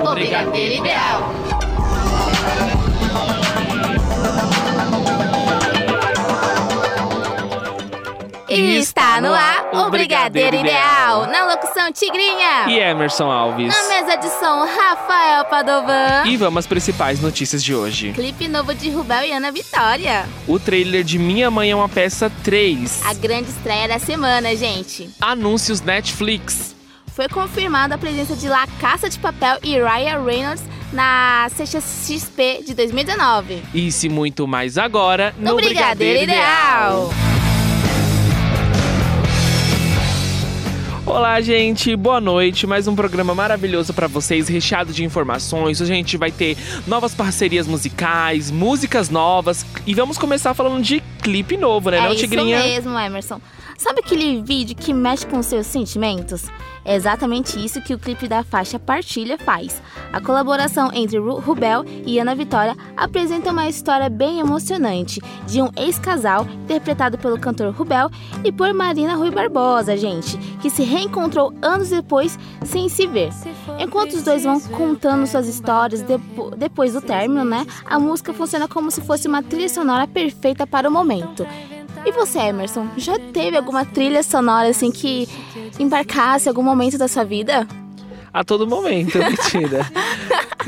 O Brigadeiro Ideal. E está no ar o Brigadeiro Ideal. Na locução Tigrinha. E Emerson Alves. Na mesa de som, Rafael Padovan. E vamos às principais notícias de hoje. Clipe novo de Rubel e Ana Vitória. O trailer de Minha Mãe é uma Peça 3. A grande estreia da semana, gente. Anúncios Netflix. Foi confirmada a presença de La Caça de Papel e Ryan Reynolds na CXP de 2019. Isso e muito mais agora No, Brigadeiro, Ideal. Olá, gente, boa noite. Mais um programa maravilhoso pra vocês, recheado de informações. Hoje a gente vai ter novas parcerias musicais, músicas novas e vamos começar falando de clipe novo, né, é não, isso Tigrinha? mesmo, Emerson. Sabe aquele vídeo que mexe com seus sentimentos? É exatamente isso que o clipe da faixa Partilha faz. A colaboração entre Ru- Rubel e Ana Vitória apresenta uma história bem emocionante de um ex-casal interpretado pelo cantor Rubel e por Marina Rui Barbosa, gente, que se reencontrou anos depois sem se ver. Enquanto os dois vão contando suas histórias depo- depois do término, né? A música funciona como se fosse uma trilha sonora perfeita para o momento. E você, Emerson, já teve alguma trilha sonora assim que embarcasse algum momento da sua vida? A todo momento, mentira.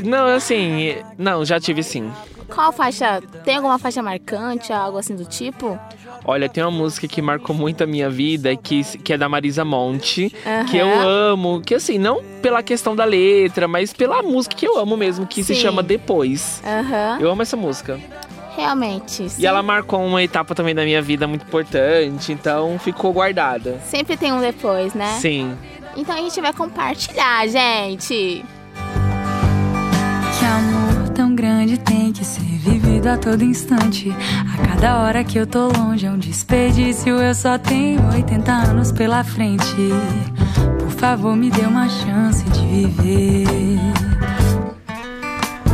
não, assim, não, já tive sim. Qual faixa? Tem alguma faixa marcante, algo assim do tipo? Olha, tem uma música que marcou muito a minha vida, que, que é da Marisa Monte, que eu amo, que assim, não pela questão da letra, mas pela música que eu amo mesmo, que se Sim. chama Depois. Aham, Eu amo essa música. Realmente. sim. E ela marcou uma etapa também da minha vida muito importante, então ficou guardada. Sempre tem um depois, né? Sim. Então a gente vai compartilhar, gente. Que amor tão grande tem que ser vivido a todo instante. A cada hora que eu tô longe é um desperdício. Eu só tenho 80 anos pela frente. Por favor, me dê uma chance de viver.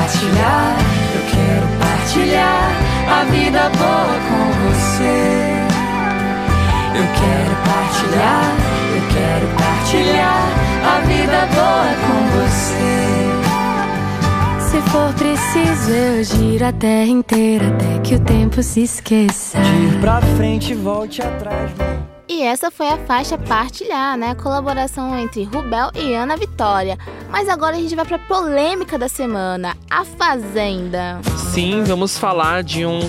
Partilhar, eu quero partilhar a vida boa com você. Eu quero partilhar, eu quero partilhar a vida boa com você. Se for preciso, eu giro a terra inteira até que o tempo se esqueça. ir pra frente e volte atrás. E essa foi a faixa Partilhar, né? Colaboração entre Rubel e Ana Vitória. Mas agora a gente vai pra polêmica da semana, A Fazenda. Sim, vamos falar de um,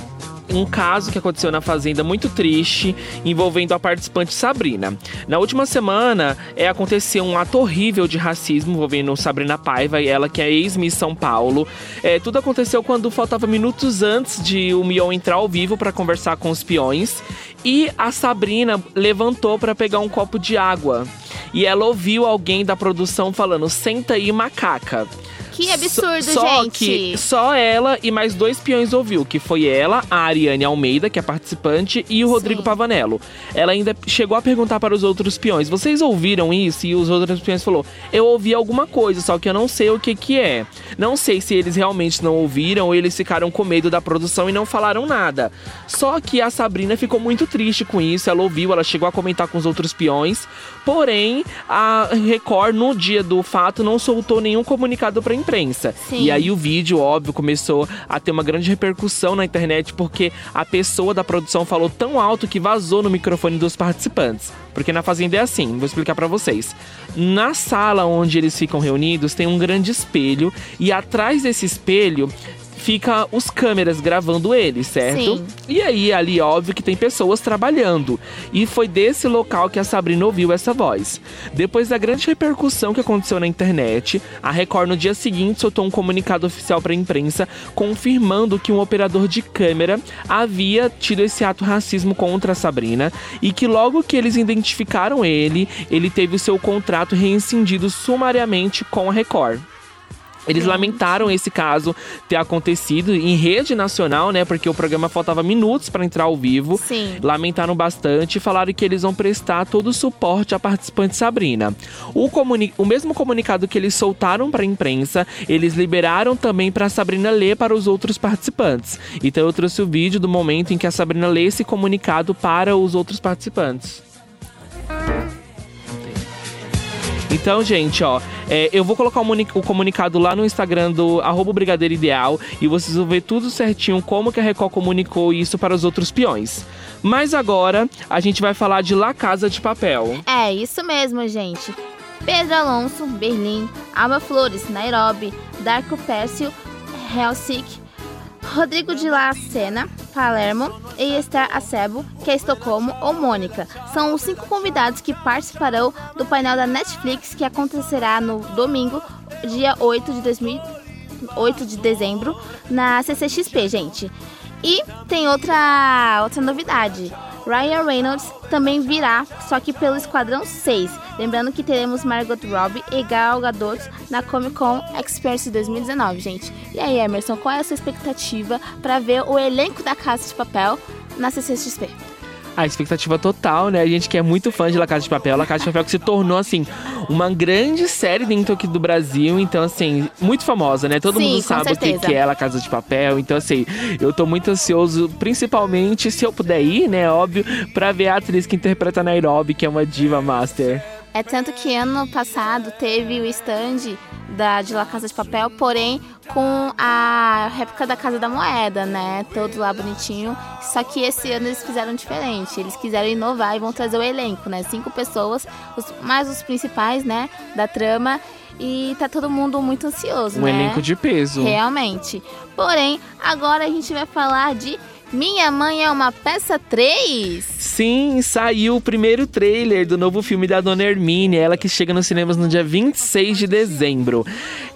um caso que aconteceu na Fazenda muito triste, envolvendo a participante Sabrina. Na última semana, é, aconteceu um ato horrível de racismo envolvendo Sabrina Paiva, e ela que é ex-Miss São Paulo. É, tudo aconteceu quando faltava minutos antes de o Mion entrar ao vivo para conversar com os peões. E a Sabrina levantou para pegar um copo de água. E ela ouviu alguém da produção falando: senta aí, macaca. Que absurdo, só, só gente. que só ela e mais dois peões ouviu, que foi ela, a Ariane Almeida, que é participante, e o Rodrigo Sim. Pavanello. Ela ainda chegou a perguntar para os outros peões: "Vocês ouviram isso?" E os outros peões falou: "Eu ouvi alguma coisa, só que eu não sei o que que é. Não sei se eles realmente não ouviram ou eles ficaram com medo da produção e não falaram nada." Só que a Sabrina ficou muito triste com isso, ela ouviu, ela chegou a comentar com os outros peões, porém a Record no dia do fato não soltou nenhum comunicado para imprensa. Sim. E aí o vídeo, óbvio, começou a ter uma grande repercussão na internet porque a pessoa da produção falou tão alto que vazou no microfone dos participantes. Porque na fazenda é assim, vou explicar para vocês. Na sala onde eles ficam reunidos tem um grande espelho e atrás desse espelho fica os câmeras gravando eles, certo? Sim. E aí, ali, óbvio que tem pessoas trabalhando. E foi desse local que a Sabrina ouviu essa voz. Depois da grande repercussão que aconteceu na internet, a Record no dia seguinte soltou um comunicado oficial para a imprensa confirmando que um operador de câmera havia tido esse ato racismo contra a Sabrina e que logo que eles identificaram ele, ele teve o seu contrato reincindido sumariamente com a Record. Eles lamentaram esse caso ter acontecido em rede nacional, né? Porque o programa faltava minutos para entrar ao vivo. Sim. Lamentaram bastante e falaram que eles vão prestar todo o suporte à participante Sabrina. O, comuni- o mesmo comunicado que eles soltaram para a imprensa, eles liberaram também para Sabrina ler para os outros participantes. Então eu trouxe o vídeo do momento em que a Sabrina lê esse comunicado para os outros participantes. Então, gente, ó, é, eu vou colocar o, comunicado lá no Instagram do arroba Brigadeiro Ideal e vocês vão ver tudo certinho como que a Record comunicou isso para os outros peões. Mas agora a gente vai falar de La Casa de Papel. É isso mesmo, gente. Pedro Alonso, Berlim, Alba Flores, Nairobi, Darko Pércio, Helsinki, Rodrigo de La Sena, Palermo e Esther Acebo, que é Estocolmo ou Mônica. São os cinco convidados que participarão do painel da Netflix que acontecerá no domingo, dia 8 de 2000 8 de dezembro, na CCXP, gente. E tem outra, outra novidade. Ryan Reynolds também virá, só que pelo Esquadrão 6. Lembrando que teremos Margot Robbie e Gal Gadot na Comic Con Experience 2019, gente. E aí, Emerson, qual é a sua expectativa para ver o elenco da Casa de Papel na CCXP? A expectativa total, né? A gente que é muito fã de La Casa de Papel, La Casa de Papel que se tornou, assim, uma grande série dentro aqui do Brasil. Então, assim, muito famosa, né? Todo Sim, mundo sabe o que, que é La Casa de Papel. Então, assim, eu tô muito ansioso, principalmente se eu puder ir, né? Óbvio, pra ver a atriz que interpreta Nairobi, que é uma diva master. É tanto que ano passado teve o stand da, de La Casa de Papel, porém com a réplica da Casa da Moeda, né? Todo lá bonitinho. Só que esse ano eles fizeram diferente. Eles quiseram inovar e vão trazer o elenco, né? Cinco pessoas, os, mais os principais, né? Da trama. E tá todo mundo muito ansioso, Um né? elenco de peso. Realmente. Porém, agora a gente vai falar de Minha Mãe é uma Peça 3. Sim, saiu o primeiro trailer do novo filme da Dona Hermínia, ela que chega nos cinemas no dia 26 de dezembro.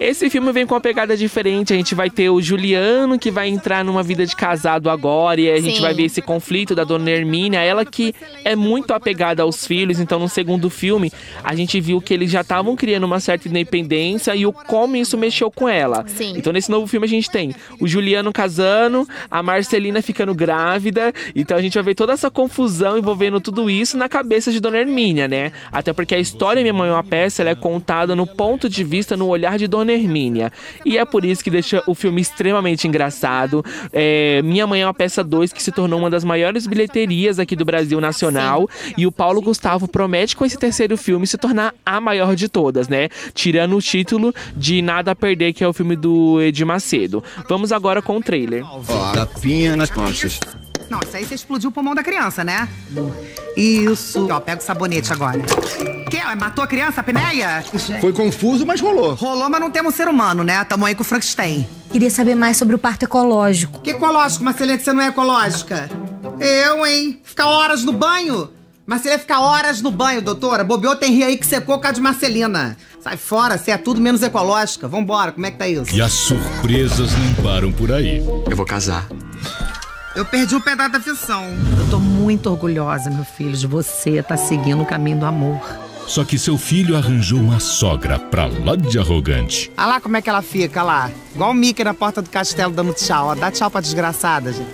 Esse filme vem com uma pegada diferente, a gente vai ter o Juliano que vai entrar numa vida de casado agora e a gente Sim. vai ver esse conflito da Dona Hermínia, ela que é muito apegada aos filhos, então no segundo filme a gente viu que eles já estavam criando uma certa independência e o como isso mexeu com ela. Sim. Então nesse novo filme a gente tem o Juliano casando, a Marcelina ficando grávida. Então a gente vai ver toda essa confusão envolvendo tudo isso na cabeça de Dona Hermínia, né? Até porque a história Minha Mãe é uma Peça ela é contada no ponto de vista, no olhar de Dona Hermínia. E é por isso que deixa o filme extremamente engraçado. É, Minha Mãe é uma Peça 2 que se tornou uma das maiores bilheterias aqui do Brasil nacional. E o Paulo Gustavo promete com esse terceiro filme se tornar a maior de todas, né? Tirando o título de Nada a Perder, que é o filme do Edir Macedo. Vamos agora com o trailer. Tapinha nas costas. Não, isso aí você explodiu o pulmão da criança, né? Isso. Ó, pega o sabonete agora. Que? Matou a criança, a apneia? Foi confuso, mas rolou. Rolou, mas não temos ser humano, né? Tamo aí com o Frankenstein. Queria saber mais sobre o parto ecológico. Que ecológico, Marcelete? Você não é ecológica? Eu, hein? Ficar horas no banho? Marcelete ficar horas no banho, doutora. Bobeou tem rio aí que secou com a de Marcelina. Sai fora, você é tudo menos ecológica. Vambora, como é que tá isso? E as surpresas não param por aí. Eu vou casar. Eu perdi o pedaço da ficção. Eu tô muito orgulhosa, meu filho, de você tá seguindo o caminho do amor. Só que seu filho arranjou uma sogra pra lá de arrogante. Olha lá como é que ela fica, lá. Igual o Mickey na porta do castelo dando tchau. Ó, dá tchau pra desgraçada, gente.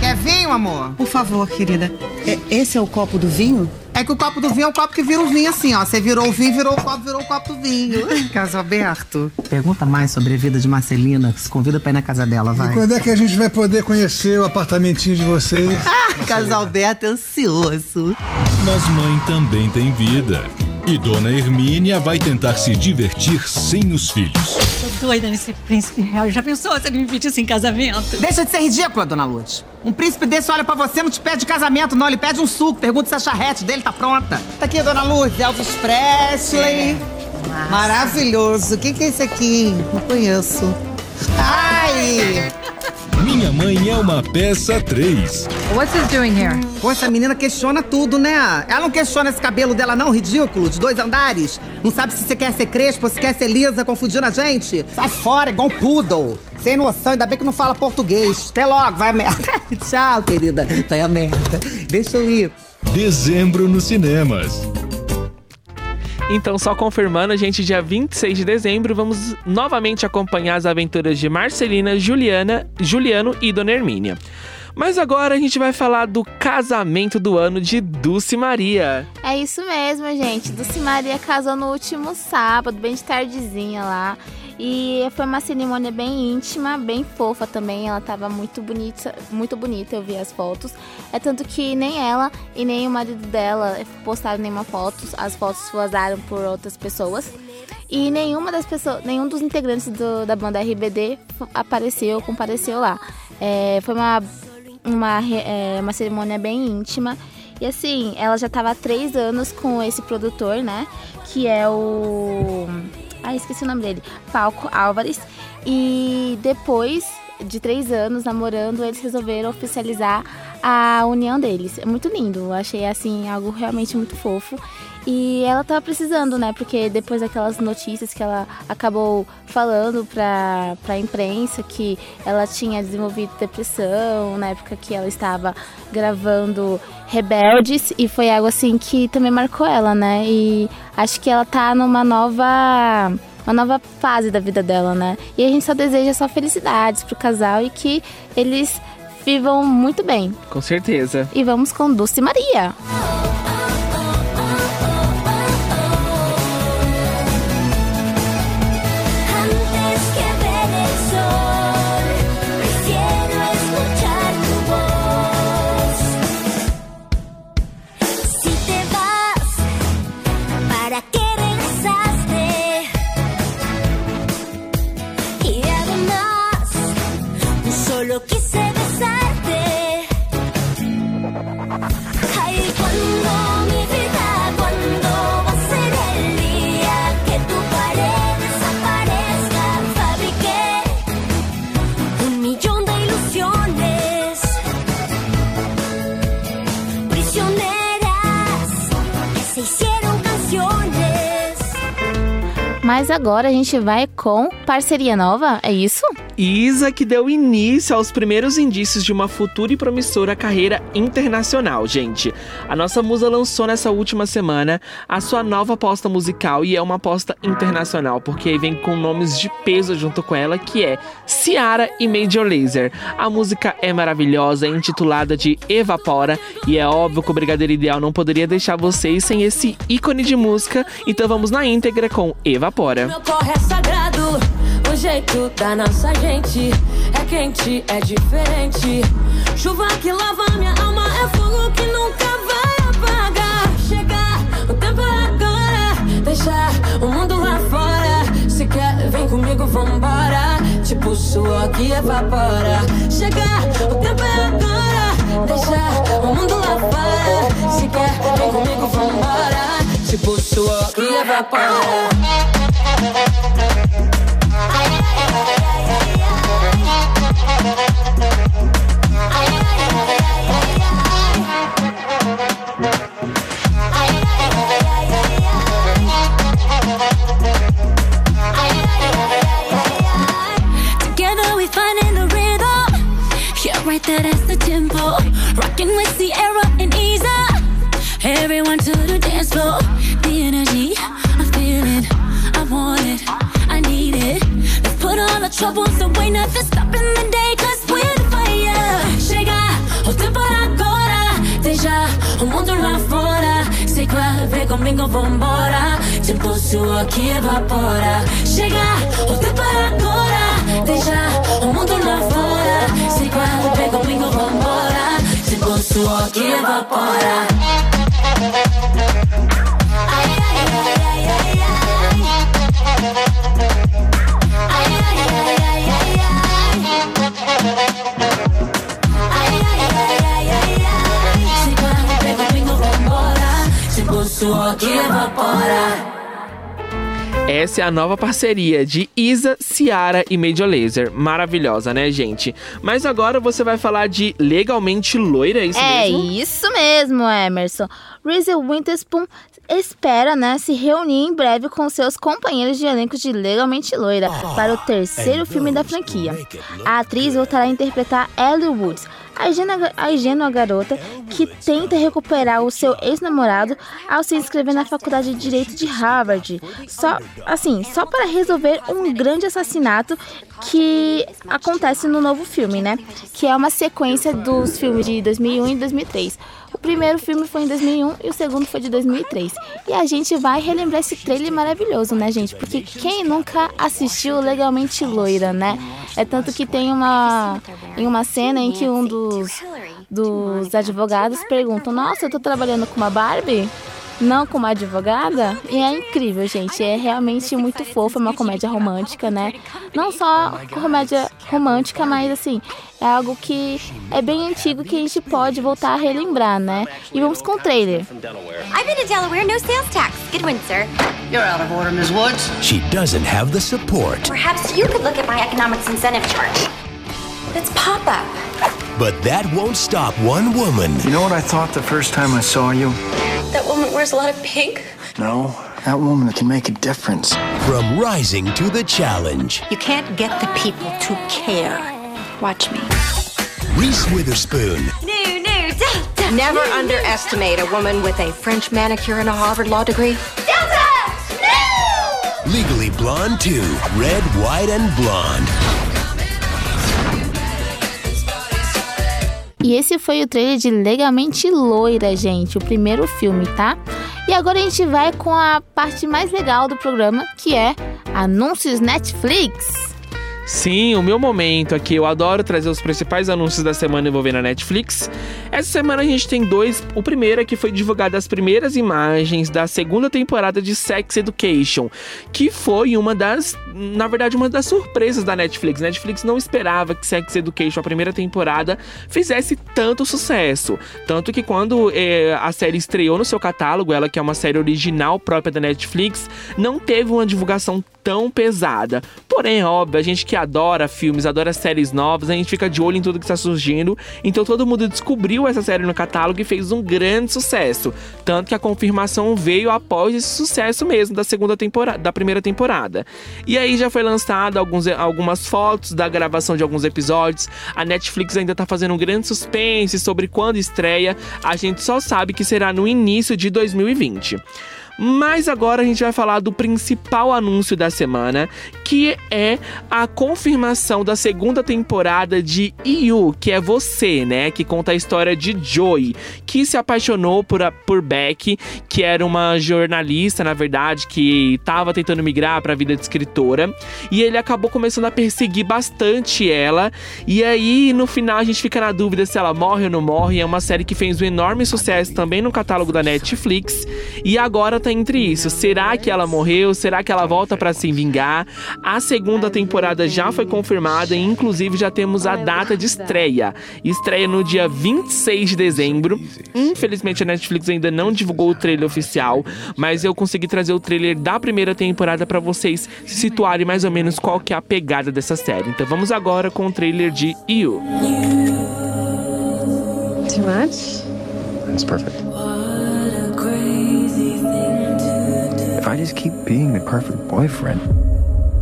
Quer vinho, amor? Por favor, querida. É- esse é o copo do vinho? É que o copo do vinho é o copo que vira o vinho assim, ó. Você virou o vinho, virou o copo, virou o copo do vinho. Caso aberto. Pergunta mais sobre a vida de Marcelina. Se convida pra ir na casa dela, vai. Quando é que a gente vai poder conhecer o apartamentinho de vocês? Casal Alberto é ansioso. Mas mãe também tem vida. E Dona Hermínia vai tentar se divertir sem os filhos. Tô doida nesse príncipe real. Já pensou se ele me pedisse em casamento? Deixa de ser ridícula, dona Lourdes. Um príncipe desse olha pra você, não te pede casamento, não. Ele pede um suco. Pergunta se a charrete dele tá pronta. Tá aqui, dona Luz, Elvis Presley. Maravilhoso. O que, que é esse aqui? Não conheço. Ai! Minha mãe é uma peça 3. What's this doing here? Pô, essa menina questiona tudo, né? Ela não questiona esse cabelo dela, não, ridículo, de dois andares. Não sabe se você quer ser crespo ou se quer ser lisa, confundindo a gente. Sai fora, igual um poodle. Sem noção, ainda bem que não fala português. Até logo, vai a merda. Tchau, querida. Vai a merda. Deixa eu ir. Dezembro nos cinemas. Então, só confirmando, gente, dia 26 de dezembro, vamos novamente acompanhar as aventuras de Marcelina, Juliana, Juliano e Dona Hermínia. Mas agora a gente vai falar do casamento do ano de Dulce Maria. É isso mesmo, gente. Dulce Maria casou no último sábado, bem de tardezinha lá. E foi uma cerimônia bem íntima, bem fofa também. Ela tava muito bonita, muito bonita, eu vi as fotos. É tanto que nem ela e nem o marido dela postaram nenhuma foto. As fotos vazaram por outras pessoas. E nenhuma das pessoas, nenhum dos integrantes do, da banda RBD apareceu, compareceu lá. É, foi uma, uma, é, uma cerimônia bem íntima. E assim, ela já estava há três anos com esse produtor, né? Que é o. Ah, esqueci o nome dele. Palco Álvares. E depois de três anos namorando, eles resolveram oficializar a união deles. É muito lindo. Eu achei assim algo realmente muito fofo. E ela tava precisando, né? Porque depois daquelas notícias que ela acabou falando pra, pra imprensa que ela tinha desenvolvido depressão na época que ela estava gravando Rebeldes. E foi algo assim que também marcou ela, né? E acho que ela tá numa nova uma nova fase da vida dela, né? E a gente só deseja só felicidades pro casal e que eles vivam muito bem. Com certeza. E vamos com Dulce Maria. Antes Mas agora a gente vai com parceria nova, é isso? Isa que deu início aos primeiros indícios de uma futura e promissora carreira internacional, gente. A nossa musa lançou nessa última semana a sua nova aposta musical e é uma aposta internacional, porque aí vem com nomes de peso junto com ela, que é Ciara e Major Lazer. A música é maravilhosa, é intitulada de Evapora, e é óbvio que o Brigadeiro Ideal não poderia deixar vocês sem esse ícone de música, então vamos na íntegra com Evapora. Meu corre é jeito da nossa gente é quente, é diferente. Chuva que lava minha alma é fogo que nunca vai apagar. Chegar, o tempo é agora, deixar o mundo lá fora. Se quer, vem comigo, vambora. Tipo suor que evapora. Chegar, o tempo é agora, deixar o mundo lá fora. Se quer, vem comigo, vambora. Tipo suor que evapora. Right there, that's the tempo. Rocking with Sierra and Isa. Everyone to the dance floor. The energy, I feel it. I want it. I need it. Let's put all the troubles away. Comigo, vambora. Tipo suor que evapora. Chega, o tempo é agora. Deixa o mundo lá fora. Sei qual, vem comigo, vambora. Tipo suor que evapora. que evapora. Essa é a nova parceria de Isa, Ciara e Major Laser. Maravilhosa, né, gente? Mas agora você vai falar de Legalmente Loira, é isso é mesmo? É isso mesmo, Emerson. Reese Winterspoon espera, né, se reunir em breve com seus companheiros de elenco de Legalmente Loira para o terceiro filme da franquia. A atriz voltará a interpretar Ellie Woods, a ingênua, a ingênua garota que tenta recuperar o seu ex-namorado ao se inscrever na faculdade de Direito de Harvard, só assim, só para resolver um grande assassinato que acontece no novo filme, né? Que é uma sequência dos filmes de 2001 e 2003. O primeiro filme foi em 2001 e o segundo foi de 2003. E a gente vai relembrar esse trailer maravilhoso, né, gente? Porque quem nunca assistiu Legalmente Loira, né? É tanto que tem uma em uma cena em que um dos dos advogados pergunta: "Nossa, eu tô trabalhando com uma Barbie?" Não com uma advogada. E é incrível, gente. É realmente muito fofo, é uma comédia romântica, né? Não só comédia romântica, mas assim, é algo que é bem antigo que a gente pode voltar a relembrar, né? E vamos com o trailer. I've been to Delaware, no sales tax. Good win, sir. You're out of order, Ms. Woods. She doesn't have the support. Perhaps you could look at my economics incentive chart. It's pop up. But that won't stop one woman. You know what I thought the first time I saw you? That woman wears a lot of pink. No, that woman can make a difference. From rising to the challenge, You can't get the people to care. Watch me. Reese Witherspoon, No, no, don't, don't. Never underestimate a woman with a French manicure and a Harvard law degree. Delta! No! Legally Blonde 2, Red, White, and Blonde. E esse foi o trailer de Legalmente Loira, gente, o primeiro filme, tá? E agora a gente vai com a parte mais legal do programa, que é anúncios Netflix. Sim, o meu momento aqui. Eu adoro trazer os principais anúncios da semana envolvendo a Netflix. Essa semana a gente tem dois. O primeiro é que foi divulgada as primeiras imagens da segunda temporada de Sex Education, que foi uma das, na verdade, uma das surpresas da Netflix. Netflix não esperava que Sex Education, a primeira temporada, fizesse tanto sucesso. Tanto que quando eh, a série estreou no seu catálogo, ela que é uma série original própria da Netflix, não teve uma divulgação tão pesada. Porém, é óbvio, a gente que adora filmes, adora séries novas, a gente fica de olho em tudo que está surgindo. Então todo mundo descobriu essa série no catálogo e fez um grande sucesso. Tanto que a confirmação veio após esse sucesso mesmo da segunda temporada, da primeira temporada. E aí já foi lançado alguns, algumas fotos da gravação de alguns episódios. A Netflix ainda tá fazendo um grande suspense sobre quando estreia. A gente só sabe que será no início de 2020. Mas agora a gente vai falar do principal anúncio da semana, que é a confirmação da segunda temporada de You, que é você, né? Que conta a história de Joey, que se apaixonou por, a, por Beck, que era uma jornalista, na verdade, que estava tentando migrar para a vida de escritora. E ele acabou começando a perseguir bastante ela. E aí, no final, a gente fica na dúvida se ela morre ou não morre. É uma série que fez um enorme sucesso também no catálogo da Netflix. E agora tá entre isso. Será que ela morreu? Será que ela volta para se vingar? A segunda temporada já foi confirmada e inclusive já temos a data de estreia. Estreia no dia 26 de dezembro. Infelizmente a Netflix ainda não divulgou o trailer oficial, mas eu consegui trazer o trailer da primeira temporada para vocês se situarem mais ou menos qual que é a pegada dessa série. Então vamos agora com o trailer de You. Too much? That's perfect. I just keep being the perfect boyfriend,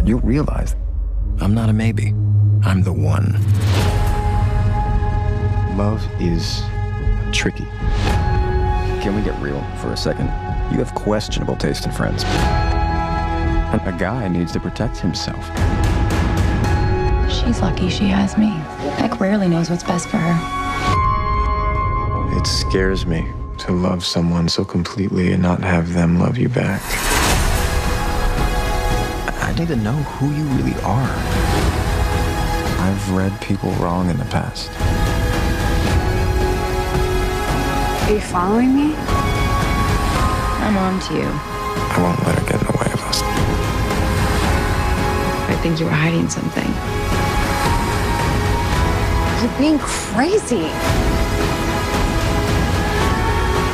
you'll realize I'm not a maybe. I'm the one. Love is tricky. Can we get real for a second? You have questionable taste in friends. And a guy needs to protect himself. She's lucky she has me. Beck rarely knows what's best for her. It scares me to love someone so completely and not have them love you back. I need to know who you really are. I've read people wrong in the past. Are you following me? I'm on to you. I won't let her get in the way of us. I think you were hiding something. You're being crazy.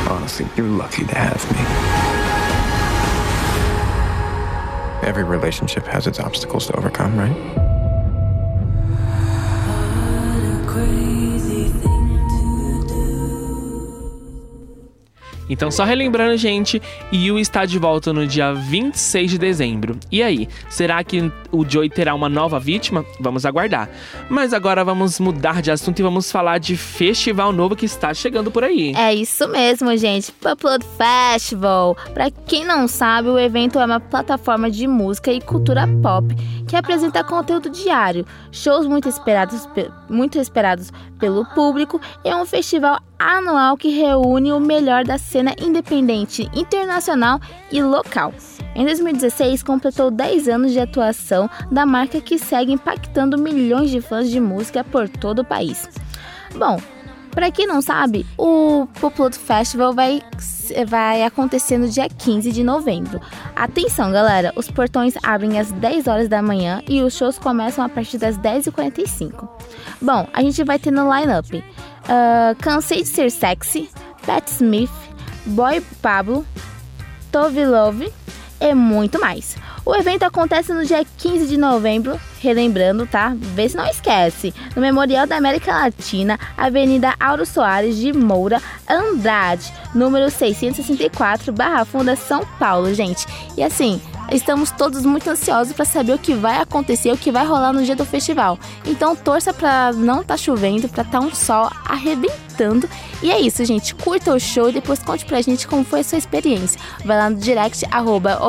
Honestly, you're lucky to have me. Every relationship has its obstacles to overcome, right? Então, só relembrando, gente, Yu está de volta no dia 26 de dezembro. E aí, será que o Joey terá uma nova vítima? Vamos aguardar. Mas agora vamos mudar de assunto e vamos falar de festival novo que está chegando por aí. É isso mesmo, gente. Upload Festival. Para quem não sabe, o evento é uma plataforma de música e cultura pop que apresenta conteúdo diário, shows muito esperados, muito esperados pelo público e é um festival anual que reúne o melhor da cena independente internacional e local. Em 2016, completou 10 anos de atuação da marca que segue impactando milhões de fãs de música por todo o país. Bom, para quem não sabe, o Poploto Festival vai, vai acontecer no dia 15 de novembro. Atenção, galera! Os portões abrem às 10 horas da manhã e os shows começam a partir das 10h45. Bom, a gente vai ter no line-up uh, Cansei de Ser Sexy, Pat Smith, Boy Pablo, Tove Love e muito mais. O evento acontece no dia 15 de novembro, relembrando, tá? Vê se não esquece. No Memorial da América Latina, Avenida Auro Soares de Moura, Andrade, número 664, Barra Funda, São Paulo, gente. E assim, estamos todos muito ansiosos para saber o que vai acontecer, o que vai rolar no dia do festival. Então torça para não tá chovendo, para tá um sol arrebentando. E é isso, gente. Curta o show e depois conte pra gente como foi a sua experiência. Vai lá no direct, arroba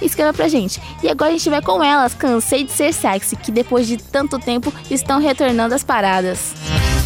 e escreva pra gente. E agora a gente vai com elas, Cansei de Ser Sexy, que depois de tanto tempo estão retornando às paradas. O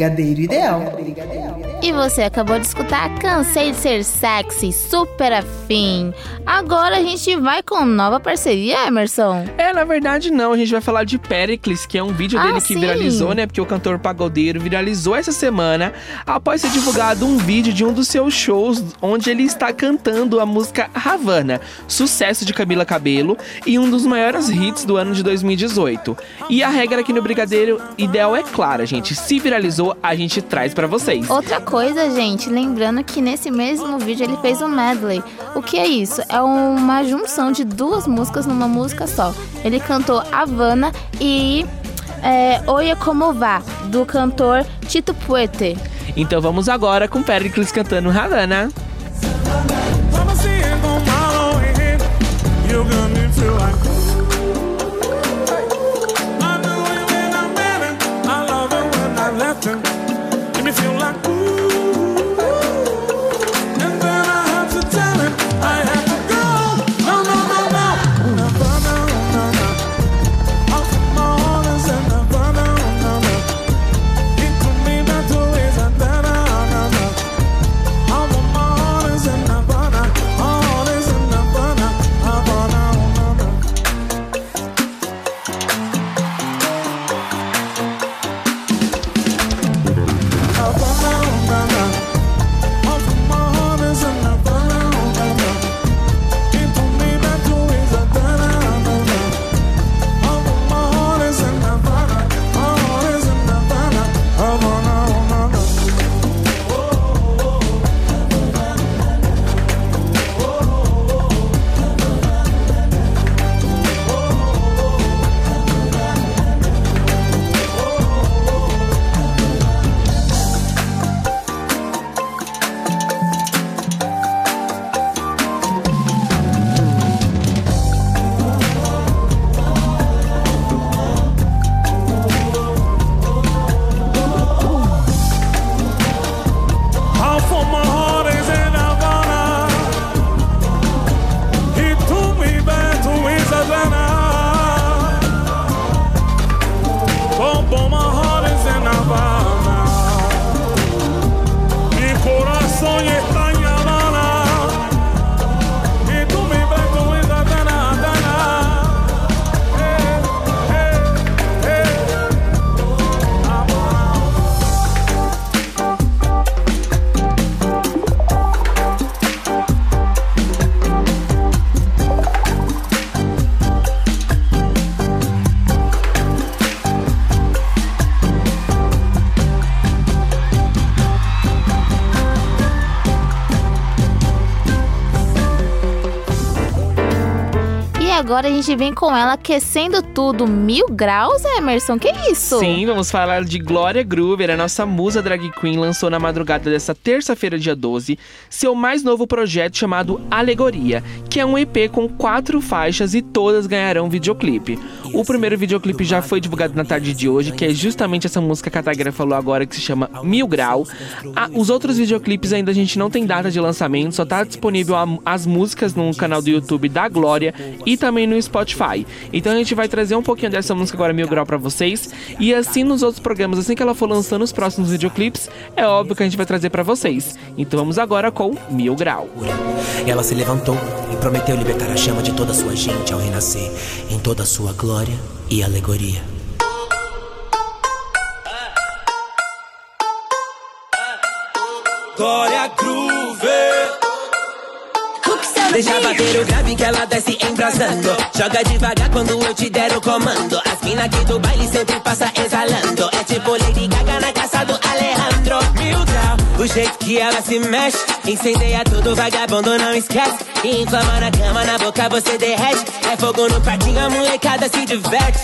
Brigadeiro Ideal. E você acabou de escutar Cansei de Ser Sexy, super afim. Agora a gente vai com nova parceria, Emerson. É, na verdade não, a gente vai falar de Pericles, que é um vídeo Ah, dele que sim. viralizou, né? Porque o cantor pagodeiro viralizou essa semana após ser divulgado um vídeo de um dos seus shows onde ele está cantando a música Havana, sucesso de Camila Cabelo e um dos maiores hits do ano de 2018. E a regra aqui no Brigadeiro Ideal é clara, gente. Se viralizou, a gente traz pra vocês. Outra coisa, gente, lembrando que nesse mesmo vídeo ele fez um medley. O que é isso? É uma junção de duas músicas numa música só. Ele cantou Havana e é, Oye Como Va, do cantor Tito Puente. Então vamos agora com Pericles cantando Havana. Me feel like agora a gente vem com ela aquecendo tudo. Mil graus, Emerson? Que isso? Sim, vamos falar de Glória Groover, a nossa musa drag queen lançou na madrugada dessa terça-feira, dia 12, seu mais novo projeto chamado Alegoria, que é um EP com quatro faixas e todas ganharão videoclipe. O primeiro videoclipe já foi divulgado na tarde de hoje, que é justamente essa música que a Tagra falou agora, que se chama Mil Grau. Ah, os outros videoclipes ainda a gente não tem data de lançamento, só tá disponível a- as músicas no canal do YouTube da Glória e também no Spotify. Então a gente vai trazer um pouquinho dessa música agora Mil Grau pra vocês e assim nos outros programas, assim que ela for lançando os próximos videoclipes, é óbvio que a gente vai trazer pra vocês. Então vamos agora com Mil Grau. Ela se levantou e prometeu libertar a chama de toda a sua gente ao renascer em toda a sua glória e alegoria. Glória Groove. Deixa bater o grave que ela desce embrasando. Joga devagar quando eu te der o comando. As mina aqui do baile sempre passa exalando. É tipo Lady Gaga na caça do Alejandro. Mil grau, o jeito que ela se mexe. Incendeia tudo, vagabundo, não esquece. E inflama na cama, na boca você derrete. É fogo no quartinho, a molecada se diverte.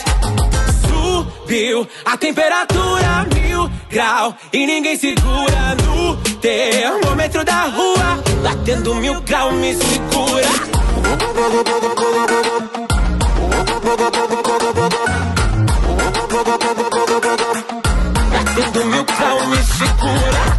Subiu a temperatura mil grau e ninguém segura no termômetro da rua. Batendo mil grau me segura. Batendo mil grau me segura.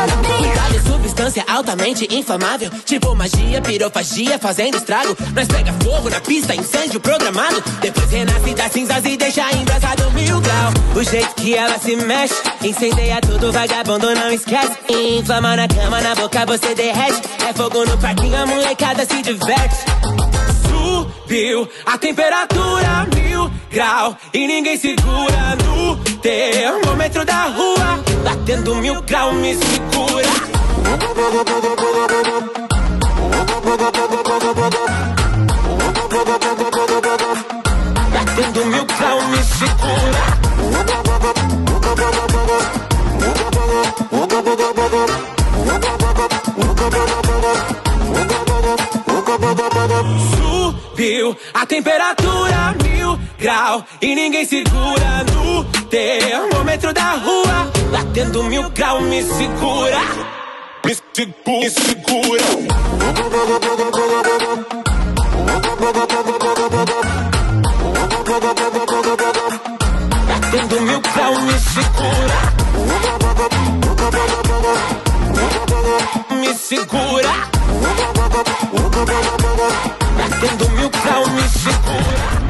Cuidado, substância altamente inflamável. Tipo magia, pirofagia, fazendo estrago. Nós pega fogo na pista, incêndio programado. Depois renasce das cinzas e deixa embrasado mil grau. O jeito que ela se mexe, incendeia tudo, vagabundo não esquece. Inflama na cama, na boca você derrete. É fogo no parquinho, a molecada se diverte. Subiu a temperatura mil grau e ninguém segura no termômetro da rua. Batendo mil grau me segura. Batendo mil grau me segura. Subiu a temperatura mil grau e ninguém segura no termômetro da rua. Batendo mil grau me segura. Me, segu- me segura. Batendo mil grau me segura. Me segura. Batendo mil grau me segura.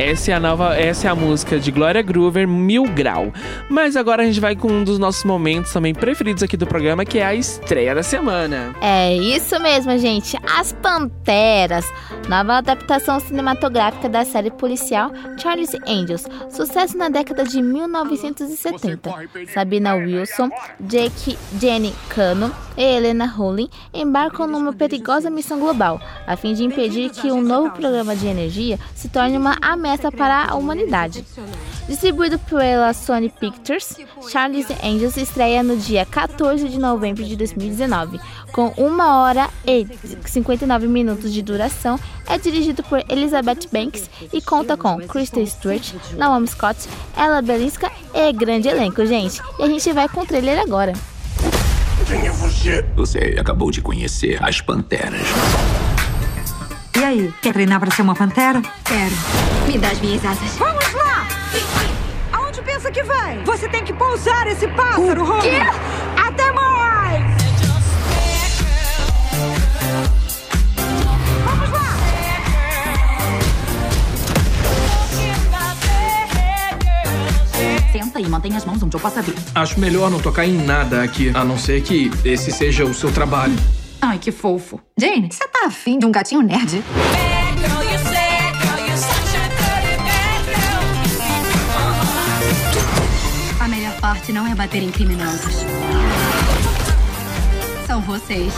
Essa é a nova, essa é a música de Glória Groover, Mil Grau. Mas agora a gente vai com um dos nossos momentos também preferidos aqui do programa, que é a estreia da semana. É isso mesmo, gente. As Panteras, nova adaptação cinematográfica da série policial Charles Angels, sucesso na década de 1970. Sabina Wilson, Jake, Jenny Cano e Helena Rowling embarcam numa perigosa missão global, a fim de impedir que um novo programa de energia se torne uma ameaça para a humanidade. Distribuído pela Sony Pictures, Charles Angels estreia no dia 14 de novembro de 2019, com 1 hora e 59 minutos de duração. É dirigido por Elizabeth Banks e conta com Kristen Stewart, Naomi Scott, Ella Belisca e grande elenco, gente. E a gente vai com o trailer agora. Quem é você? Você acabou de conhecer as panteras. E aí, quer treinar pra ser uma pantera? Quero. Me dá as minhas asas. Vamos lá! Aonde pensa que vai? Você tem que pousar esse pássaro, Rony! quê? Até mais! Vamos lá! Senta e mantenha as mãos onde eu possa ver. Acho melhor não tocar em nada aqui, a não ser que esse seja o seu trabalho. Ai, que fofo. Jane, você tá afim de um gatinho nerd? A melhor parte não é bater em criminosos. São vocês.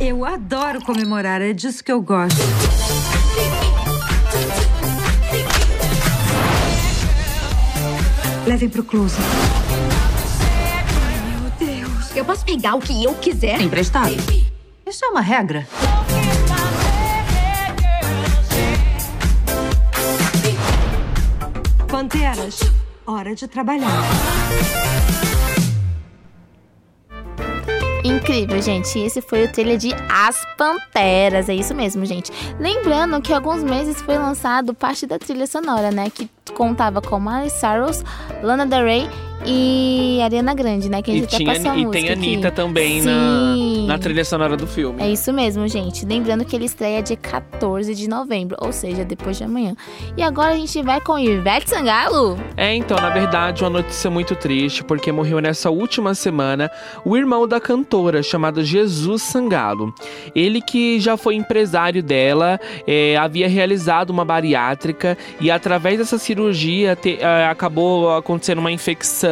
Eu adoro comemorar, é disso que eu gosto. Levem pro close. Eu posso pegar o que eu quiser? Emprestado. Isso é uma regra. Panteras, hora de trabalhar. Incrível, gente. Esse foi o trailer de As Panteras. É isso mesmo, gente. Lembrando que há alguns meses foi lançado parte da trilha sonora, né? Que contava com Miley Cyrus, Lana Del Rey e Ariana Grande, né? Que a E, gente até tinha, passou a e música tem a aqui. Anitta também na, na trilha sonora do filme. É isso mesmo, gente. Lembrando que ele estreia dia 14 de novembro, ou seja, depois de amanhã. E agora a gente vai com Ivete Sangalo. É, então, na verdade, uma notícia muito triste, porque morreu nessa última semana o irmão da cantora, chamado Jesus Sangalo. Ele que já foi empresário dela, é, havia realizado uma bariátrica e através dessa cirurgia te- é, acabou acontecendo uma infecção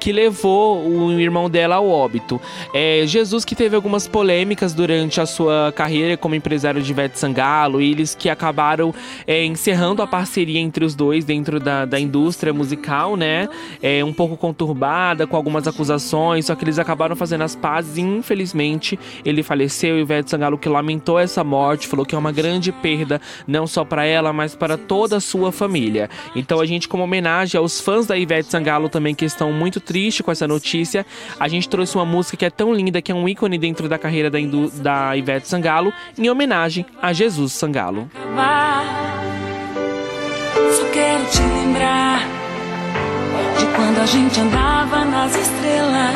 que levou o irmão dela ao óbito. É, Jesus que teve algumas polêmicas durante a sua carreira como empresário de Ivete Sangalo, eles que acabaram é, encerrando a parceria entre os dois dentro da, da indústria musical, né? É, um pouco conturbada, com algumas acusações, só que eles acabaram fazendo as pazes e infelizmente ele faleceu. Ivete Sangalo que lamentou essa morte, falou que é uma grande perda, não só para ela, mas para toda a sua família. Então a gente, como homenagem aos fãs da Ivete Sangalo também que estão muito tristes com essa notícia, a gente trouxe uma música que é tão linda, que é um ícone dentro da carreira da, Indu- da Ivete Sangalo, em homenagem a Jesus Sangalo. Só quero te lembrar de quando a gente andava nas estrelas,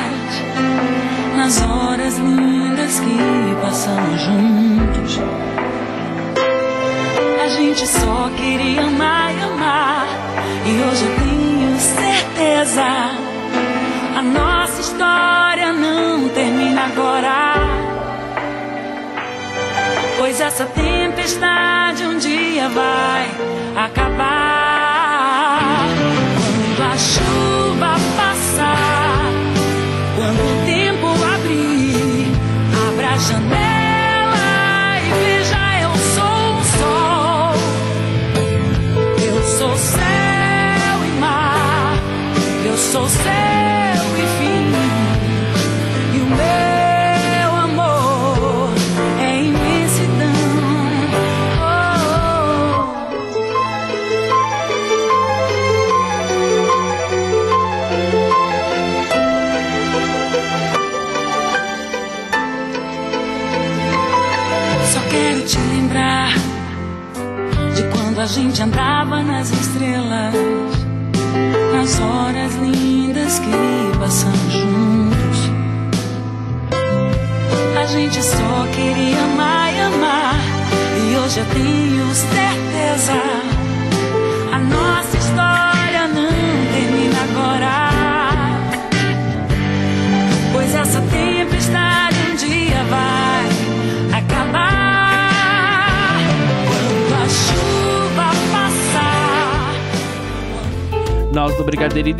nas horas lindas que passamos juntos. A gente só queria amar e amar, e hoje eu tenho certeza. A nossa história não termina agora. Pois essa tempestade um dia vai acabar. Quando a chuva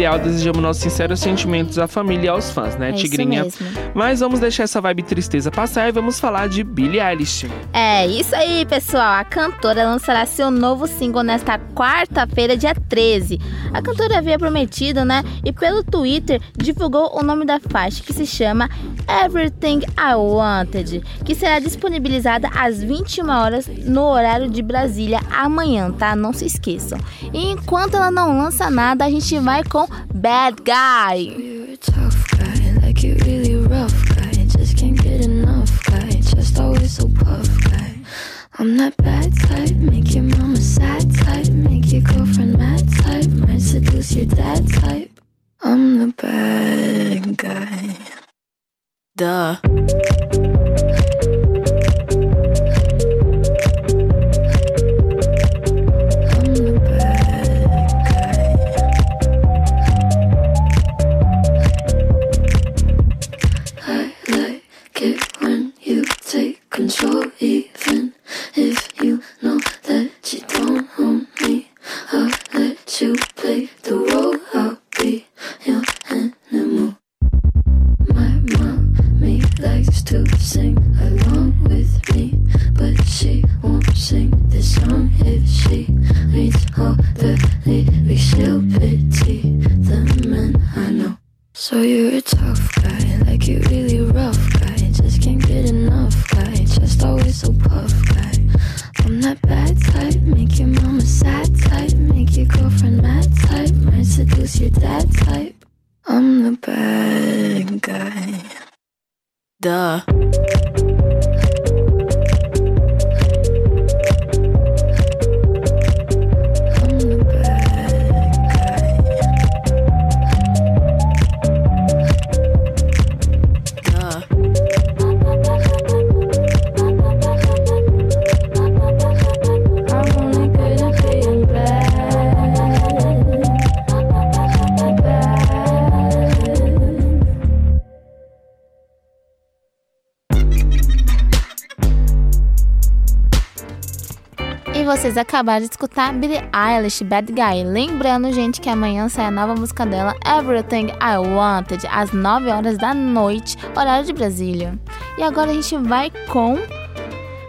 Ideal desejamos nossos sinceros sentimentos à família e aos fãs, né, É isso Tigrinha? mesmo. Mas vamos deixar essa vibe tristeza passar e vamos falar de Billie Eilish. É isso aí, pessoal. A cantora lançará seu novo single nesta quarta-feira, dia 13. A cantora havia prometido, né? E pelo Twitter divulgou o nome da faixa, que se chama Everything I Wanted, que será disponibilizada às 21 horas no horário de Brasília amanhã, tá? Não se esqueçam. E enquanto ela não lança nada, a gente vai com Bad Guy. I'm that bad type, make your mama sad type, make might seduce your dad type. I'm the bad guy. Duh. Acabaram de escutar Billie Eilish, Bad Guy. Lembrando, gente, que amanhã sai a nova música dela, Everything I Wanted, às 9 horas da noite, horário de Brasília. E agora a gente vai com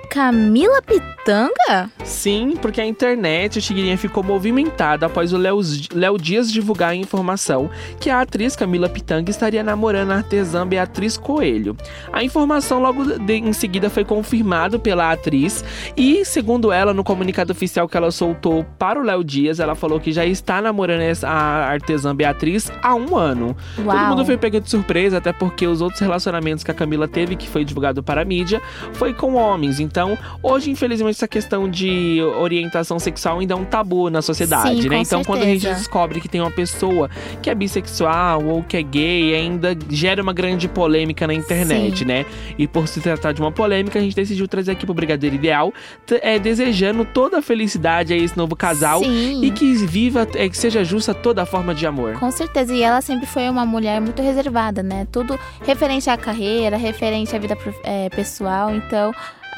Camila Pitanga? Sim, porque a internet, Tigrinha, ficou movimentada após o Léo Dias divulgar a informação que a atriz Camila Pitanga estaria namorando a artesã Beatriz Coelho. A informação logo de- em seguida foi confirmada pela atriz e, segundo ela, no comunicado oficial que ela soltou para o Léo Dias, ela falou que já está namorando a artesã Beatriz há um ano. Todo Uau. mundo foi pego de surpresa, até porque os outros relacionamentos que a Camila teve, que foi divulgado para a mídia, foi com homens. Então, hoje, infelizmente, essa questão de orientação sexual ainda é um tabu na sociedade, Sim, né? Então, quando a gente certeza. descobre que tem uma pessoa que é bissexual ou que é gay, ainda gera uma grande polêmica na internet, Sim. né? E por se tratar de uma polêmica, a gente decidiu trazer aqui pro Brigadeiro Ideal, é, desejando toda a felicidade a esse novo casal Sim. e que viva, é, que seja justa toda forma de amor. Com certeza, e ela sempre foi uma mulher muito reservada, né? Tudo referente à carreira, referente à vida é, pessoal, então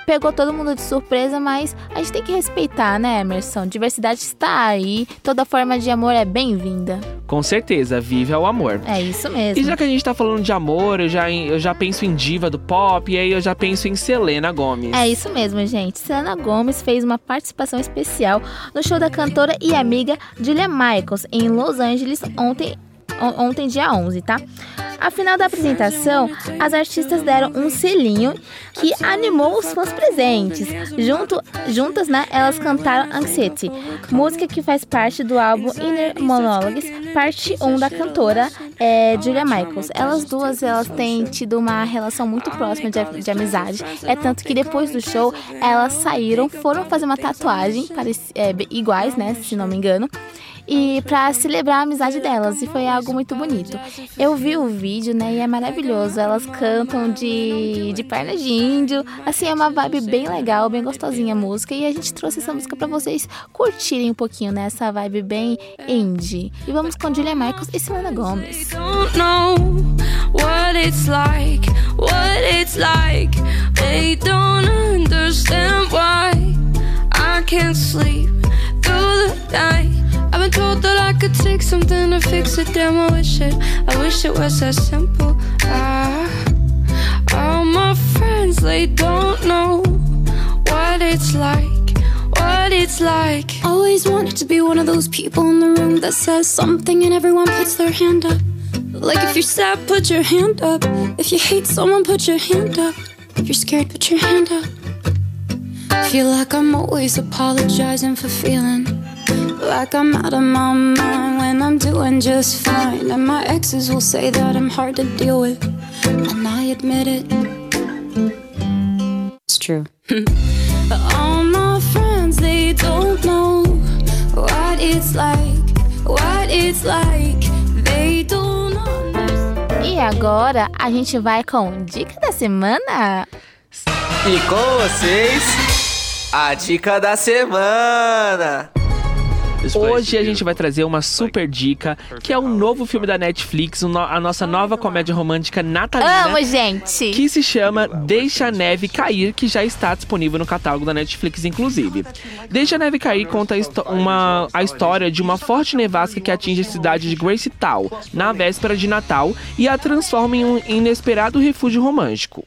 pegou todo mundo de surpresa, mas a gente tem que respeitar, né, Emerson? Diversidade está aí, toda forma de amor é bem-vinda. Com certeza, vive ao amor. É isso mesmo. E já que a gente tá falando de amor, eu já, eu já penso em diva do pop, e aí eu já penso em Selena Gomes. É isso mesmo, gente. Selena Gomez fez uma participação especial no show da cantora e amiga Julia Michaels em Los Angeles ontem, on- ontem dia 11, tá? Ao final da apresentação, as artistas deram um selinho que animou os fãs presentes. Junto, juntas, né, elas cantaram Anxiety, música que faz parte do álbum Inner Monologues, parte 1 da cantora é, Julia Michaels. Elas duas, elas têm tido uma relação muito próxima de, de amizade. É tanto que depois do show, elas saíram, foram fazer uma tatuagem, pareci, é, iguais, né, se não me engano e pra celebrar a amizade delas e foi algo muito bonito. Eu vi o vídeo, né, e é maravilhoso. Elas cantam de, de perna de índio, assim é uma vibe bem legal, bem gostosinha a música e a gente trouxe essa música pra vocês curtirem um pouquinho nessa vibe bem indie. E vamos com Julia Michaels e Selena Gomez. I can't sleep through the night. I've been told that I could take something to fix it. Damn, I wish it, I wish it was that simple. Ah, all my friends, they don't know what it's like, what it's like. Always wanted to be one of those people in the room that says something and everyone puts their hand up. Like if you're sad, put your hand up. If you hate someone, put your hand up. If you're scared, put your hand up. Feel like I'm always apologizing for feeling like I'm out of my mind when I'm doing just fine. And my exes will say that I'm hard to deal with, and I admit it. It's true. All my friends, they don't know what it's like, what it's like. They don't understand. E agora a gente vai com dica da semana. E com vocês, a dica da semana. Hoje a gente vai trazer uma super dica, que é um novo filme da Netflix, a nossa nova comédia romântica natalina. Amo, gente! Que se chama Deixa a Neve Cair, que já está disponível no catálogo da Netflix, inclusive. Deixa a Neve Cair conta a, uma- a história de uma forte nevasca que atinge a cidade de Gracetown na véspera de Natal e a transforma em um inesperado refúgio romântico.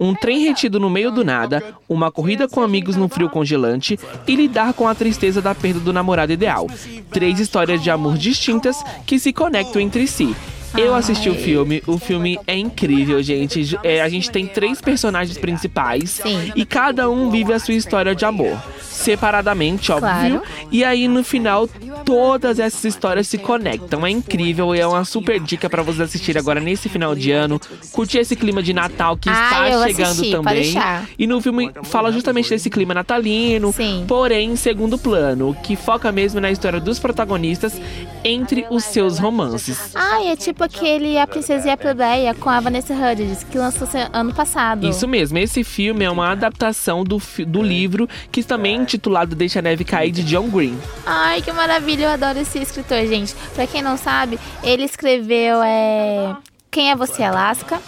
Um trem retido no meio do nada, uma corrida com amigos no frio congelante e lidar com a tristeza da perda do namorado ideal. Três histórias de amor distintas que se conectam entre si. Eu assisti o filme, o filme é incrível, gente. É, a gente tem três personagens principais e cada um vive a sua história de amor. Separadamente, óbvio. Claro. E aí no final, todas essas histórias se conectam. É incrível e é uma super dica pra vocês assistirem agora nesse final de ano. Curtir esse clima de Natal que Ah, está chegando assistir, pode também. E no filme fala justamente desse clima natalino, porém em segundo plano, que foca mesmo na história dos protagonistas entre os seus romances. Ai, é tipo aquele A Princesa e a Plebeia com a Vanessa Hudgens, que lançou ano passado. Isso mesmo, esse filme é uma adaptação do, do livro que também é intitulado Deixa a Neve Cair de John Green. Ai, que maravilha, eu adoro esse escritor, gente. Pra quem não sabe, ele escreveu é, Quem é Você, Alaska?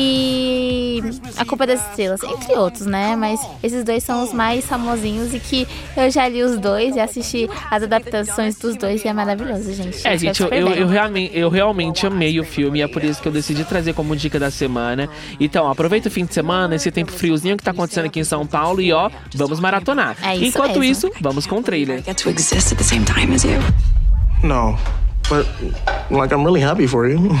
E A Culpa das Estrelas, entre outros, né? Mas esses dois são os mais famosinhos e que eu já li os dois e assisti as adaptações dos dois e é maravilhoso, gente. É, Fica gente, eu, eu, eu realmente, eu realmente amei o filme e é por isso que eu decidi trazer como dica da semana. Então, aproveita o fim de semana, esse tempo friozinho que tá acontecendo aqui em São Paulo e ó, vamos maratonar. É isso Enquanto mesmo. isso, vamos com o trailer. Get to exist at the same time as you. No, but like I'm really happy for you.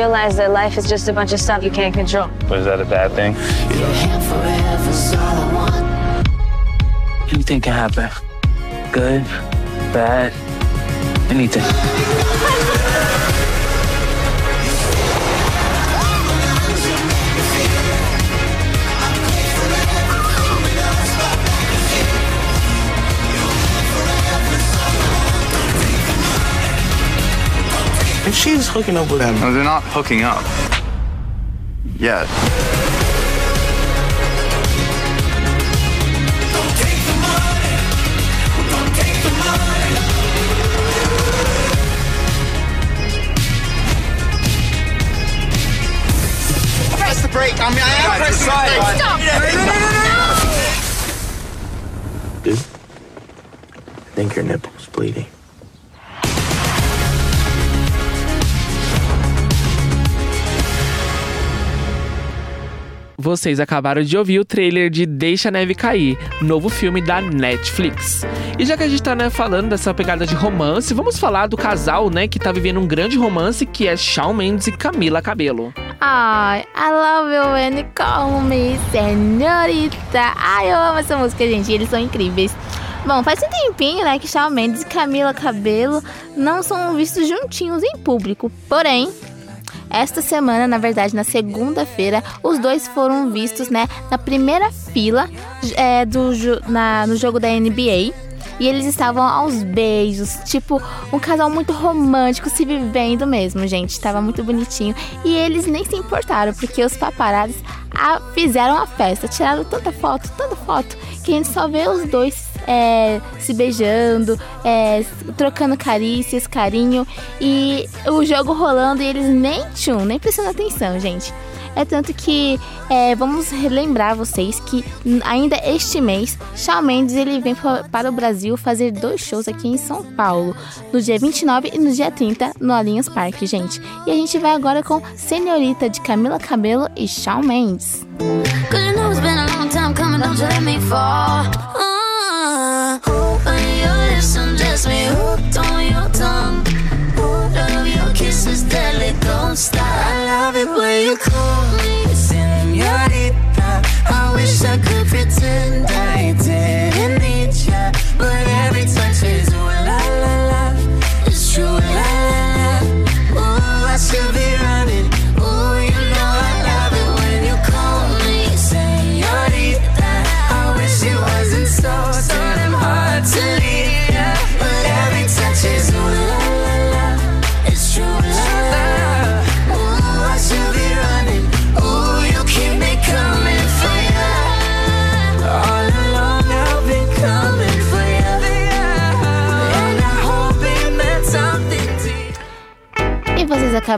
I realized that life is just a bunch of stuff you can't control. Was that a bad thing? Anything can happen. Good, bad, anything. if she's hooking up with him. No, they're not hooking up. Yet. Press the brake. I mean, I am pressing the brake. Stop. Dude, I think your nipple's bleeding. Vocês acabaram de ouvir o trailer de Deixa a Neve Cair, novo filme da Netflix. E já que a gente tá né, falando dessa pegada de romance, vamos falar do casal, né, que tá vivendo um grande romance, que é Shawn Mendes e Camila Cabello. Ai, I love you when call me senhorita. Ai, eu amo essa música, gente. Eles são incríveis. Bom, faz um tempinho, né, que Shawn Mendes e Camila Cabello não são vistos juntinhos em público. Porém, esta semana, na verdade, na segunda-feira, os dois foram vistos, né, na primeira fila é, do, na, no jogo da NBA. E eles estavam aos beijos, tipo, um casal muito romântico, se vivendo mesmo, gente. Tava muito bonitinho. E eles nem se importaram, porque os paparazzi a, fizeram a festa, tiraram tanta foto, tanta foto, que a gente só vê os dois é, se beijando, é, trocando carícias, carinho e o jogo rolando e eles nem tchum, nem prestando atenção, gente. É tanto que é, vamos relembrar vocês que ainda este mês, Shawn Mendes ele vem para o Brasil fazer dois shows aqui em São Paulo, no dia 29 e no dia 30 no Allianz Parque, gente. E a gente vai agora com Senhorita de Camila Cabello e Shawn Mendes. Don't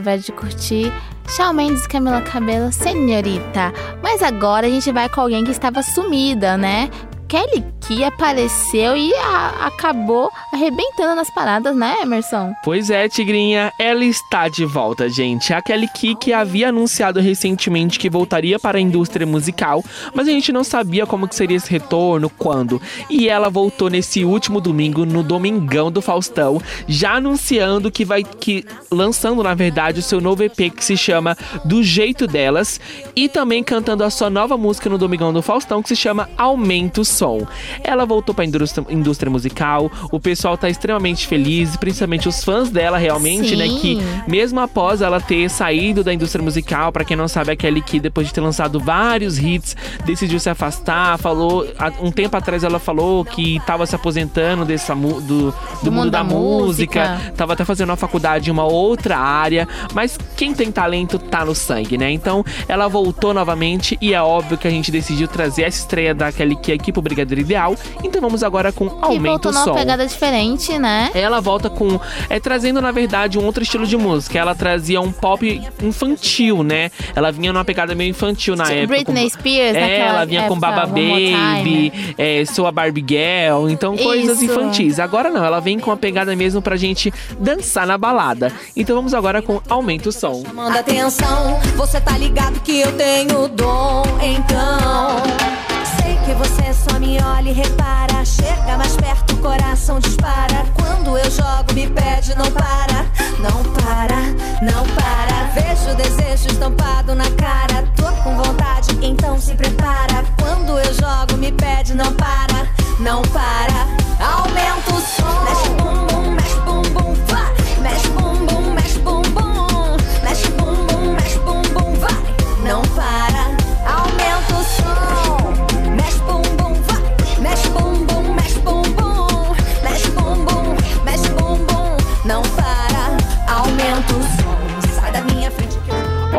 de curtir Shawn Mendes Camila Cabello, Senhorita. Mas agora a gente vai com alguém que estava sumida, né? Kelly Key apareceu e a- acabou arrebentando nas paradas, né, Emerson? Pois é, Tigrinha, ela está de volta, gente. A Kelly Key que havia anunciado recentemente que voltaria para a indústria musical, mas a gente não sabia como que seria esse retorno, quando. E ela voltou nesse último domingo, no Domingão do Faustão, já anunciando que vai que lançando, na verdade, o seu novo EP que se chama Do Jeito Delas e também cantando a sua nova música no Domingão do Faustão que se chama Aumenta o Som. Ela voltou para a indústria, indústria musical, o pessoal tá extremamente feliz, principalmente os fãs dela realmente, Sim. né, que mesmo após ela ter saído da indústria musical, pra quem não sabe, a Kelly Key, depois de ter lançado vários hits, decidiu se afastar. Falou, um tempo atrás ela falou que tava se aposentando dessa, mu- do, do, mundo, da, música. Tava até fazendo uma faculdade em uma outra área. Mas quem tem talento tá no sangue, né? Então ela voltou novamente e é óbvio que a gente decidiu trazer essa estreia da Kelly Key aqui pro Brigadeiro Ideal. Então vamos agora com Que Aumenta voltou o numa pegada diferente, né? Ela volta com. É, trazendo, na verdade, um outro estilo de música. Ela trazia um pop infantil, né? Ela vinha numa pegada meio infantil na Tipo época. Britney com- Spears, É, ela vinha com época, Baba More Time. Baby, é, Sou a Barbie Girl, então coisas Isso. infantis. Agora não, ela vem com a pegada mesmo pra gente dançar na balada. Então vamos agora com Aumenta o Som. Manda atenção, você tá ligado que eu tenho dom, então. Sei que você só me olha e repara. Chega mais perto, o coração dispara. Quando eu jogo, me pede, não para, não para, não para. Vejo desejo estampado na cara. Tô com vontade, então se prepara. Quando eu jogo, me pede, não para, não para. Aumenta o som. Mexe bum bum,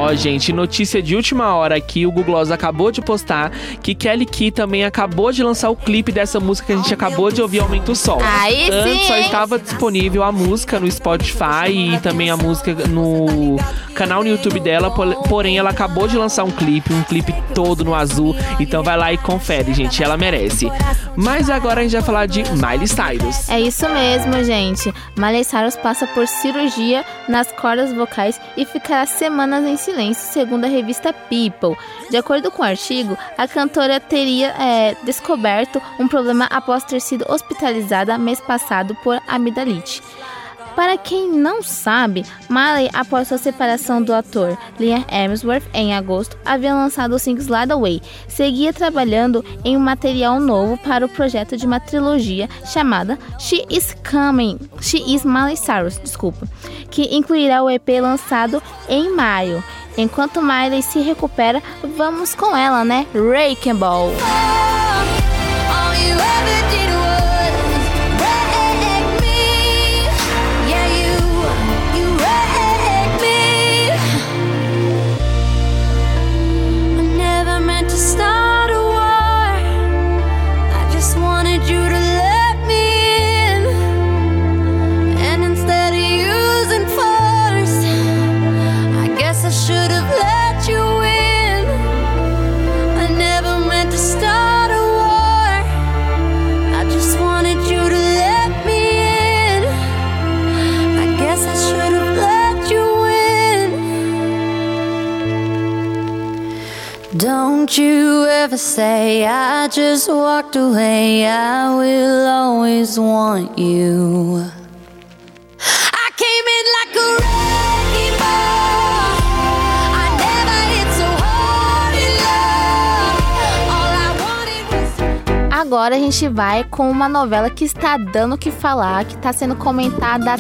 Ó, gente, notícia de última hora aqui, o Google Gloss acabou de postar que Kelly Key também acabou de lançar o clipe dessa música que a gente acabou de ouvir, Aumenta o Sol. Aí Antes sim, só estava disponível a música no Spotify e também a música no canal no YouTube dela, por- porém ela acabou de lançar um clipe, um clipe todo no azul, então vai lá e confere, gente, ela merece. Mas agora a gente vai falar de Miley Cyrus. É isso mesmo, gente. Miley Cyrus passa por cirurgia nas cordas vocais e ficará semanas em silêncio, segundo a revista People. De acordo com o artigo, a cantora teria é, descoberto um problema após ter sido hospitalizada mês passado por amidalite. Para quem não sabe, Miley, após sua separação do ator Liam Hemsworth em agosto, havia lançado o single Slide Away. Seguia trabalhando em um material novo para o projeto de uma trilogia chamada She Is Coming, She Is Miley Cyrus, desculpa, que incluirá o EP lançado em maio. Enquanto Miley se recupera, vamos com ela, né? Wrecking Ball. Don't you ever say I just walked away. I will always want you. I came in like a wrecking ball. I never hit so hard in love. All I wanted was. Agora a gente vai com uma novela que está dando o que falar, que está sendo comentada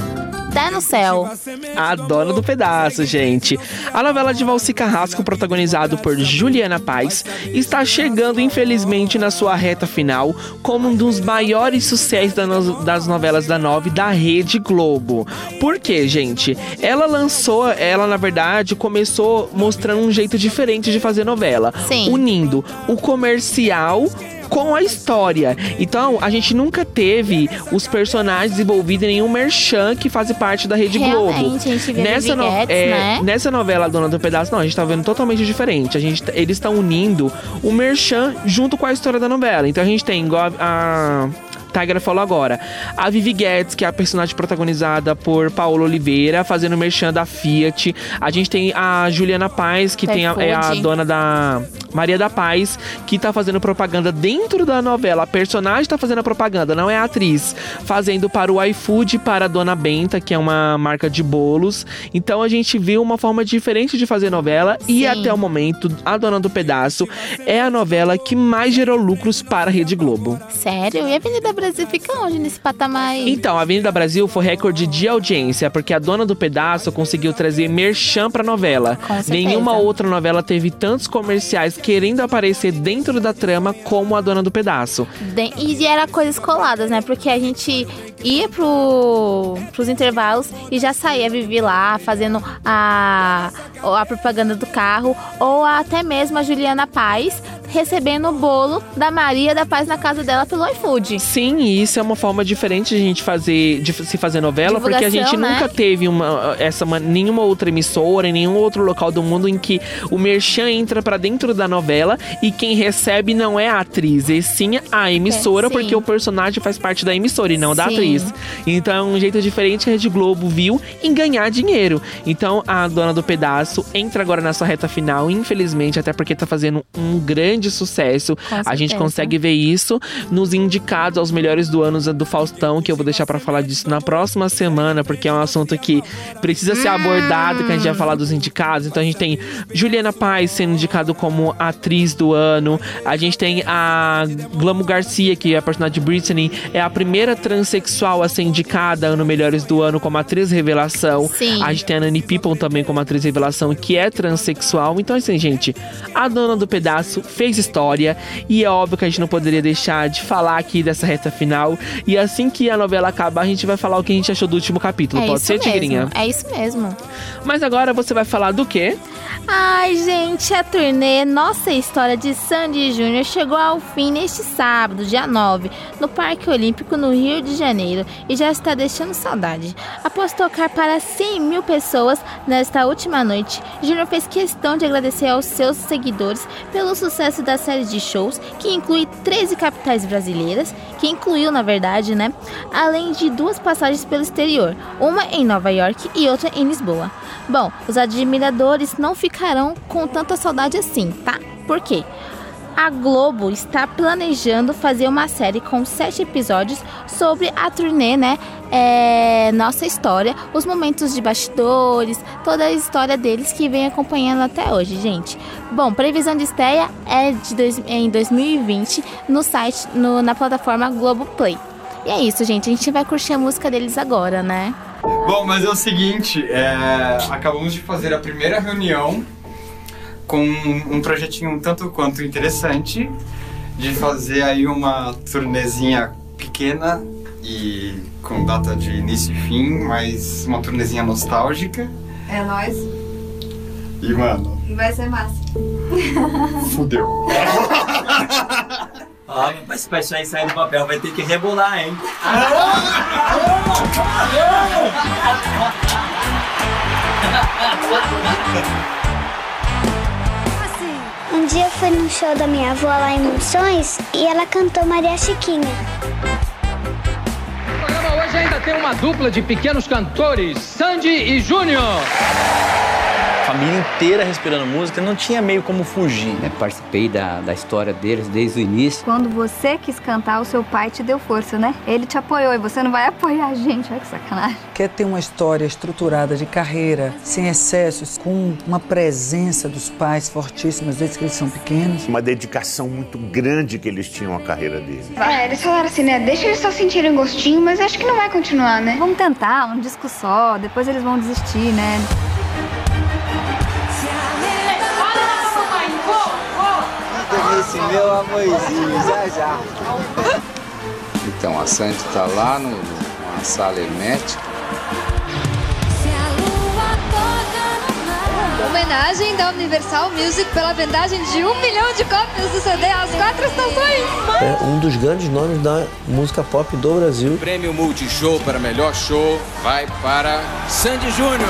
até no céu. A dona do pedaço, gente. A novela de Valci Carrasco, protagonizado por Juliana Paz, está chegando, infelizmente, na sua reta final como um dos maiores sucessos das novelas da Nove da Rede Globo. Por quê, gente? Ela lançou, ela na verdade começou mostrando um jeito diferente de fazer novela, Sim. unindo o comercial com a história. Então, a gente nunca teve os personagens envolvidos em nenhum merchan que faz parte da Rede Globo. Realmente, a gente vê Nessa, Guedes, é, né? nessa novela Dona do Pedaço, não, a gente tá vendo totalmente diferente. A gente, tá- eles estão unindo o merchan junto com a história da novela. Então a gente tem igual a. a Tiger falou agora. A Vivi Guedes, que é a personagem protagonizada por Paulo Oliveira, fazendo merchan da Fiat. A gente tem a Juliana Paz, que tem a, é a dona da Maria da Paz, que tá fazendo propaganda dentro da novela. A personagem tá fazendo a propaganda, não é a atriz. Fazendo para o iFood, para a Dona Benta, que é uma marca de bolos. Então a gente viu uma forma diferente de fazer novela. E Sim. até o momento, A Dona do Pedaço é a novela que mais gerou lucros para a Rede Globo. Sério? E a Avenida Brasil fica onde nesse patamar aí? Então, a Avenida Brasil foi recorde de audiência, porque a dona do pedaço conseguiu trazer merchan pra novela. Nenhuma outra novela teve tantos comerciais querendo aparecer dentro da trama como a dona do pedaço. De- E era coisas coladas, né? Porque a gente ia pro, pros intervalos e já saía Vivi lá fazendo a, a propaganda do carro, ou até mesmo a Juliana Paz recebendo o bolo da Maria da Paz na casa dela pelo iFood. Sim, e isso é uma forma diferente de a gente fazer, de se fazer novela, porque a gente né? nunca teve uma, essa, ma- nenhuma outra emissora, em nenhum outro local do mundo em que o merchan entra pra dentro da novela e quem recebe não é a atriz, e sim a emissora, sim. porque o personagem faz parte da emissora e não da Sim. atriz. Então é um jeito diferente que a Rede Globo viu em ganhar dinheiro. Então a dona do pedaço entra agora na sua reta final, infelizmente, até porque tá fazendo um grande sucesso. A gente consegue ver isso nos indicados aos melhores do ano do Faustão, que eu vou deixar pra falar disso na próxima semana, porque é um assunto que precisa ser abordado, que a gente vai falar dos indicados. Então a gente tem Juliana Paz sendo indicado como atriz do ano. A gente tem a Glamo Garcia, que é a personagem de Britney, é a primeira transexual a ser indicada no Melhores do Ano como atriz revelação. Sim. A gente tem a Nani People também como atriz revelação, que é transexual. Então, assim, gente, a dona do pedaço fez história e é óbvio que a gente não poderia deixar de falar aqui dessa reta final. E assim que a novela acabar, a gente vai falar o que a gente achou do último capítulo. É Pode isso ser, mesmo, Tigrinha? É isso mesmo. Mas agora você vai falar do quê? Ai, gente, a turnê Nossa História de Sandy Júnior chegou ao fim neste sábado, dia 9, no Parque Olímpico, no Rio de Janeiro, e já está deixando saudade. Após tocar para 100 mil pessoas nesta última noite, Júnior fez questão de agradecer aos seus seguidores pelo sucesso da série de shows, que inclui 13 capitais brasileiras, que incluiu, na verdade, né? Além de duas passagens pelo exterior, uma em Nova York e outra em Lisboa. Bom, os admiradores não ficarão com tanta saudade assim, tá? Por quê? A Globo está planejando fazer uma série com sete episódios sobre a turnê, né? É, nossa história, os momentos de bastidores, toda a história deles que vem acompanhando até hoje, gente. Bom, previsão de estreia é de dois, em 2020 no site, no, na plataforma Globoplay. E é isso, gente. A gente vai curtir a música deles agora, né? Bom, mas é o seguinte, é, acabamos de fazer a primeira reunião com um projetinho um tanto quanto interessante de fazer aí uma turnezinha pequena e com data de início e fim, mas uma turnezinha nostálgica. É nóis. E mano, Vai ser massa. fudeu. Ó, mas pra isso aí sair do papel vai ter que rebolar, hein? Um dia fui num show da minha avó lá em Monções e ela cantou Maria Chiquinha. O programa hoje ainda tem uma dupla de pequenos cantores, Sandy e Júnior. Família inteira respirando música, não tinha meio como fugir. Eu participei da, da história deles desde o início. Quando você quis cantar, o seu pai te deu força, né? Ele te apoiou e você não vai apoiar a gente. Olha que sacanagem. Quer ter uma história estruturada de carreira, sem excessos, com uma presença dos pais fortíssimas desde que eles são pequenos. Uma dedicação muito grande que eles tinham à carreira deles. É, eles falaram assim, né? Deixa eles só sentirem gostinho, mas acho que não vai continuar, né? Vamos tentar, um disco só, depois eles vão desistir, né? Esse meu amorzinho, já já. Então, a Sandy está lá no, numa sala hermética. Homenagem da Universal Music pela vendagem de um milhão de cópias do CD às quatro estações. É um dos grandes nomes da música pop do Brasil. Prêmio Multishow para melhor show vai para Sandy Júnior.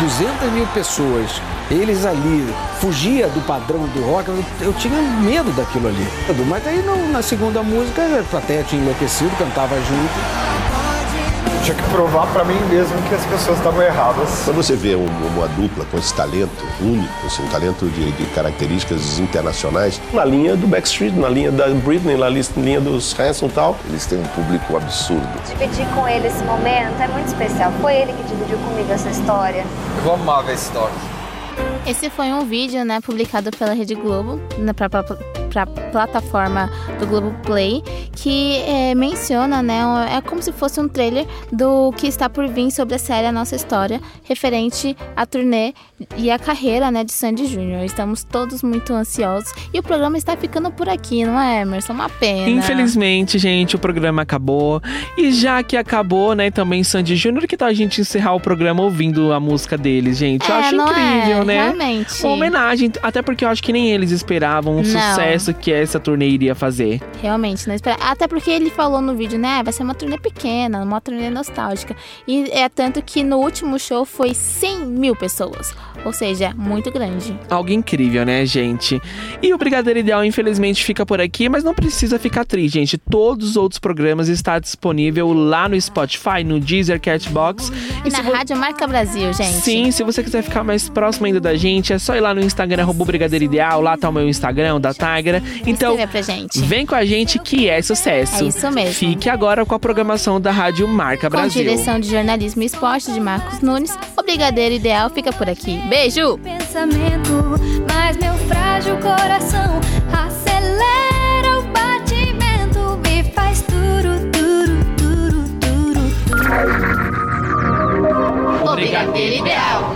200 mil pessoas, eles ali, fugia do padrão do rock, eu, eu tinha medo daquilo ali. Mas aí no- na segunda música, a plateia tinha enlouquecido, cantava junto. Tinha que provar pra mim mesmo que as pessoas estavam erradas. Quando você vê um- uma dupla com esse talento único, assim, um talento de, de características internacionais, na linha do Backstreet, na linha da Britney, na linha dos Hanson e tal, eles têm um público absurdo. Dividir com ele esse momento é muito especial. Foi ele que dividiu comigo essa história. Eu vou amar ver essa história. Esse foi um vídeo, né, publicado pela Rede Globo, na pra, pra, pra plataforma do Globo Play, que é, menciona, né, um- é como se fosse um trailer do que está por vir sobre a série A Nossa História, referente à turnê e à carreira, né, de Sandy Júnior. Estamos todos muito ansiosos e o programa está ficando por aqui, não é, Emerson? Uma pena. Infelizmente, gente, o programa acabou. E já que acabou, né, também Sandy Júnior, que tal a gente encerrar o programa ouvindo a música deles, gente? Eu É, acho não incrível, é? né? Realmente. Uma homenagem, até porque eu acho que nem eles esperavam o Não. sucesso que essa turnê iria fazer. Realmente, não espera. Até porque ele falou no vídeo, né? "Ah, Vai ser uma turnê pequena, uma turnê nostálgica. E é tanto que no último show foi 100 mil pessoas. Ou seja, muito grande. Algo incrível, né, gente? E o Brigadeiro Ideal, infelizmente, fica por aqui, mas não precisa ficar triste, gente. Todos os outros programas estão disponíveis lá no Spotify, no Deezer, Catbox. E, na Rádio Marca Brasil, gente. Sim, se você quiser ficar mais próximo ainda da gente, é só ir lá no Instagram, arroba Brigadeiro Ideal. Lá tá o meu Instagram, da Tigra. Então, Escreva pra gente. vem com a gente que é sucesso. É isso mesmo. Fique agora com a programação da Rádio Marca Com Brasil. direção de jornalismo e esporte de Marcos Nunes, o Brigadeiro Ideal fica por aqui. Beijo! pensamento, mas meu frágil coração acelera o batimento, me faz turu, turu, turu, turu, turu. O Brigadeiro Ideal.